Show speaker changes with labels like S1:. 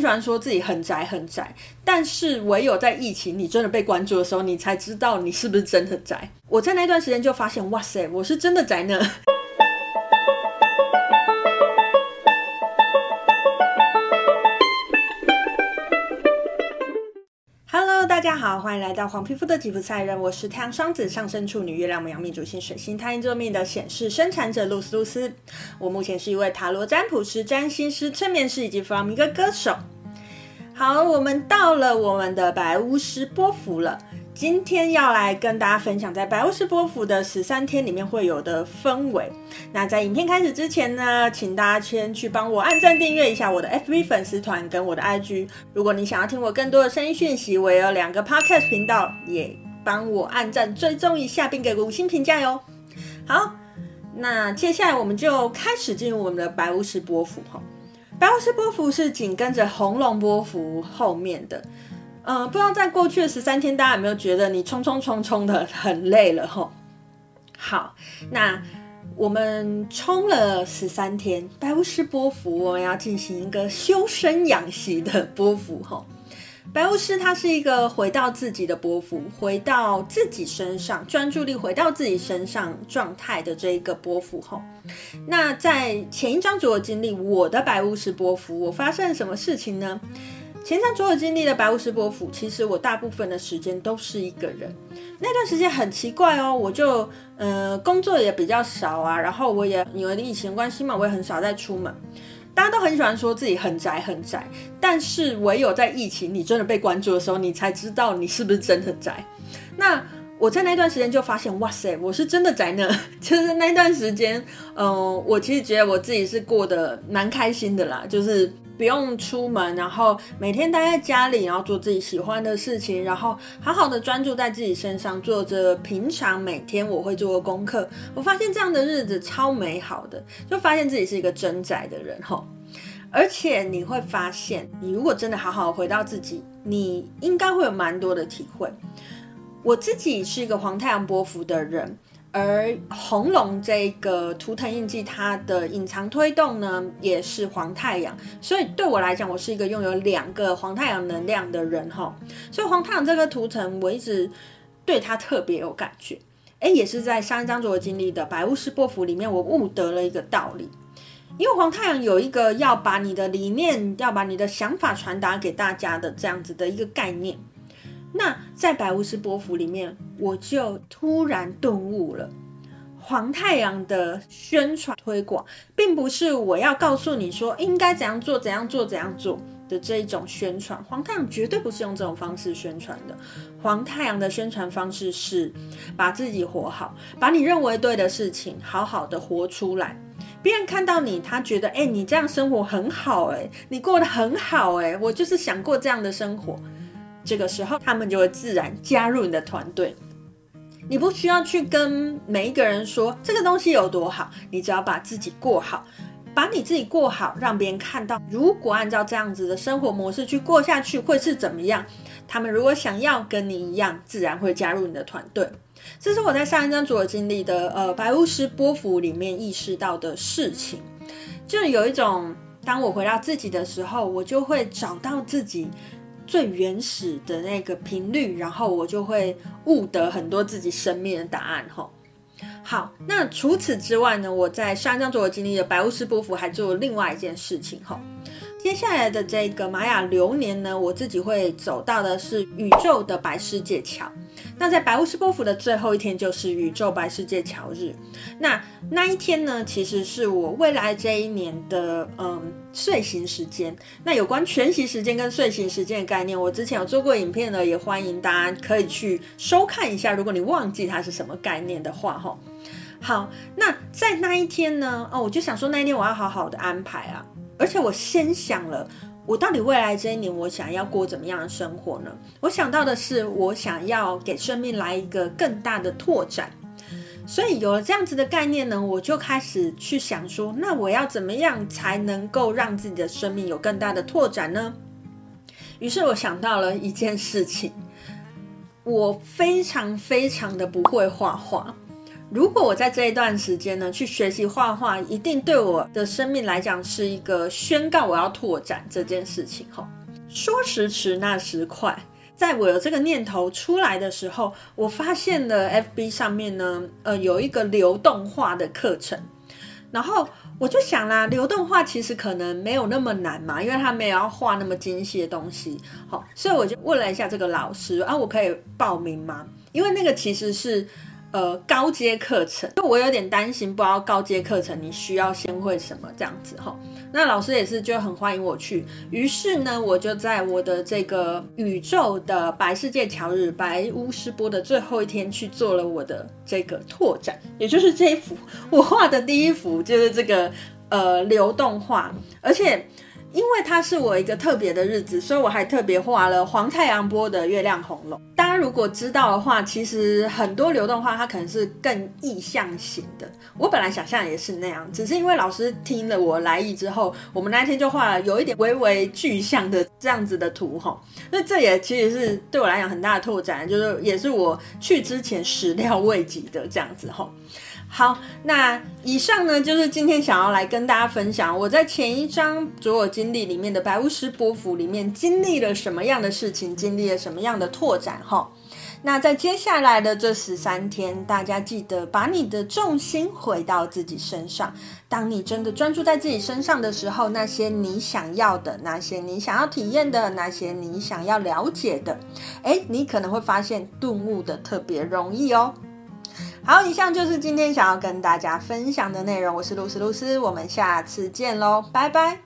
S1: 虽然说自己很宅很宅，但是唯有在疫情你真的被关注的时候，你才知道你是不是真的宅。我在那段时间就发现，哇塞，我是真的宅呢。好，欢迎来到黄皮肤的吉普赛人，我是太阳双子上升处女月亮母羊命主星水星太阳座命的显示生产者露丝露丝。我目前是一位塔罗占卜师、占星师、催眠师以及弗朗明哥歌手。好，我们到了我们的白巫师波伏了。今天要来跟大家分享，在白巫师波符的十三天里面会有的氛围。那在影片开始之前呢，请大家先去帮我按赞、订阅一下我的 FB 粉丝团跟我的 IG。如果你想要听我更多的声音讯息，我也有两个 Podcast 频道，也帮我按赞、追踪一下，并给个五星评价哟。好，那接下来我们就开始进入我们的白巫师波符哈。白巫师波符是紧跟着红龙波符后面的。嗯、不知道在过去的十三天，大家有没有觉得你冲冲冲冲的很累了吼？好，那我们冲了十三天，白巫师波符，我们要进行一个修身养息的波符吼。白巫师它是一个回到自己的波符，回到自己身上，专注力回到自己身上状态的这一个波符吼。那在前一章主有经历我的白巫师波符，我发生了什么事情呢？前三所有经历的白巫师伯府，其实我大部分的时间都是一个人。那段时间很奇怪哦，我就呃工作也比较少啊，然后我也因为疫情关系嘛，我也很少再出门。大家都很喜欢说自己很宅很宅，但是唯有在疫情你真的被关注的时候，你才知道你是不是真的宅。那我在那段时间就发现，哇塞，我是真的宅呢。就是那段时间，嗯、我其实觉得我自己是过得蛮开心的啦，就是。不用出门，然后每天待在家里，然后做自己喜欢的事情，然后好好的专注在自己身上，做着平常每天我会做的功课。我发现这样的日子超美好的，就发现自己是一个真宅的人吼。而且你会发现，你如果真的好好回到自己，你应该会有蛮多的体会。我自己是一个黄太阳波幅的人。而红龙这个图腾印记，它的隐藏推动呢，也是黄太阳，所以对我来讲，我是一个拥有两个黄太阳能量的人哈。所以黄太阳这个图腾，我一直对它特别有感觉。诶，也是在上一章所经历的白巫师波符里面，我悟得了一个道理。因为黄太阳有一个要把你的理念，要把你的想法传达给大家的这样子的一个概念。那在白巫师波符里面，我就突然顿悟了，黄太阳的宣传推广，并不是我要告诉你说应该怎样做、怎样做、怎样做的这一种宣传。黄太阳绝对不是用这种方式宣传的。黄太阳的宣传方式是把自己活好，把你认为对的事情好好的活出来。别人看到你，他觉得，哎，你这样生活很好，哎，你过得很好，哎，我就是想过这样的生活。这个时候，他们就会自然加入你的团队。你不需要去跟每一个人说这个东西有多好，你只要把自己过好，把你自己过好，让别人看到。如果按照这样子的生活模式去过下去，会是怎么样？他们如果想要跟你一样，自然会加入你的团队。这是我在上一章所经历的呃白巫师波符里面意识到的事情，就有一种当我回到自己的时候，我就会找到自己。最原始的那个频率，然后我就会悟得很多自己生命的答案。哈，好，那除此之外呢，我在上一章所经历的白巫师波符还做另外一件事情。哈，接下来的这个玛雅流年呢，我自己会走到的是宇宙的白世界桥。那在白巫师波符的最后一天，就是宇宙白世界桥日。那那一天呢，其实是我未来这一年的嗯睡行时间。那有关全息时间跟睡行时间的概念，我之前有做过影片呢，也欢迎大家可以去收看一下。如果你忘记它是什么概念的话，哈。好，那在那一天呢，哦，我就想说那一天我要好好的安排啊，而且我先想了。我到底未来这一年，我想要过怎么样的生活呢？我想到的是，我想要给生命来一个更大的拓展。所以有了这样子的概念呢，我就开始去想说，那我要怎么样才能够让自己的生命有更大的拓展呢？于是我想到了一件事情，我非常非常的不会画画。如果我在这一段时间呢，去学习画画，一定对我的生命来讲是一个宣告我要拓展这件事情。哈，说时迟，那时快，在我有这个念头出来的时候，我发现了 FB 上面呢，呃，有一个流动画的课程，然后我就想啦，流动画其实可能没有那么难嘛，因为他没有要画那么精细的东西。好，所以我就问了一下这个老师啊，我可以报名吗？因为那个其实是。呃，高阶课程，就我有点担心，不知道高阶课程你需要先会什么这样子哈。那老师也是就很欢迎我去，于是呢，我就在我的这个宇宙的白世界桥日白巫师波的最后一天去做了我的这个拓展，也就是这一幅我画的第一幅，就是这个呃流动画，而且。因为它是我一个特别的日子，所以我还特别画了黄太阳波的月亮红龙。大家如果知道的话，其实很多流动画它可能是更意象型的。我本来想象也是那样，只是因为老师听了我来意之后，我们那天就画了有一点微微具象的这样子的图哈。那这也其实是对我来讲很大的拓展，就是也是我去之前始料未及的这样子哈。好，那以上呢，就是今天想要来跟大家分享我在前一章所有经历里面的白巫师波符里面经历了什么样的事情，经历了什么样的拓展哈。那在接下来的这十三天，大家记得把你的重心回到自己身上。当你真的专注在自己身上的时候，那些你想要的，那些你想要体验的，那些你想要了解的，诶，你可能会发现顿悟的特别容易哦。好，以上就是今天想要跟大家分享的内容。我是露丝露丝，我们下次见喽，拜拜。